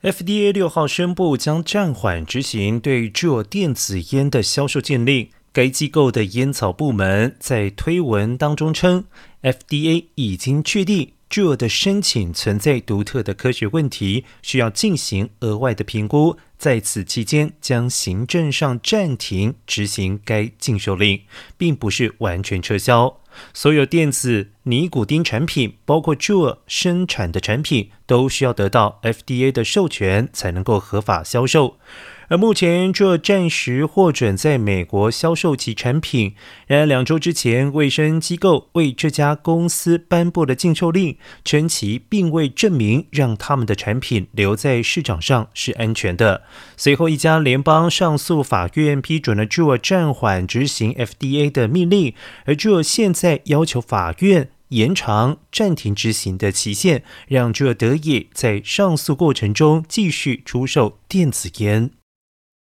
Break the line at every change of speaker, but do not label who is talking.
FDA 六号宣布将暂缓执行对 Juul 电子烟的销售禁令。该机构的烟草部门在推文当中称，FDA 已经确定 Juul 的申请存在独特的科学问题，需要进行额外的评估。在此期间，将行政上暂停执行该禁售令，并不是完全撤销。所有电子尼古丁产品，包括 Juul 生产的产品，都需要得到 FDA 的授权才能够合法销售。而目前，，Jewel 暂时获准在美国销售其产品。然而，两周之前，卫生机构为这家公司颁布了禁售令，称其并未证明让他们的产品留在市场上是安全的。随后，一家联邦上诉法院批准了 Juul 暂缓执行 FDA 的命令，而 Juul 现在要求法院延长暂停执行的期限，让这得以在上诉过程中继续出售电子烟。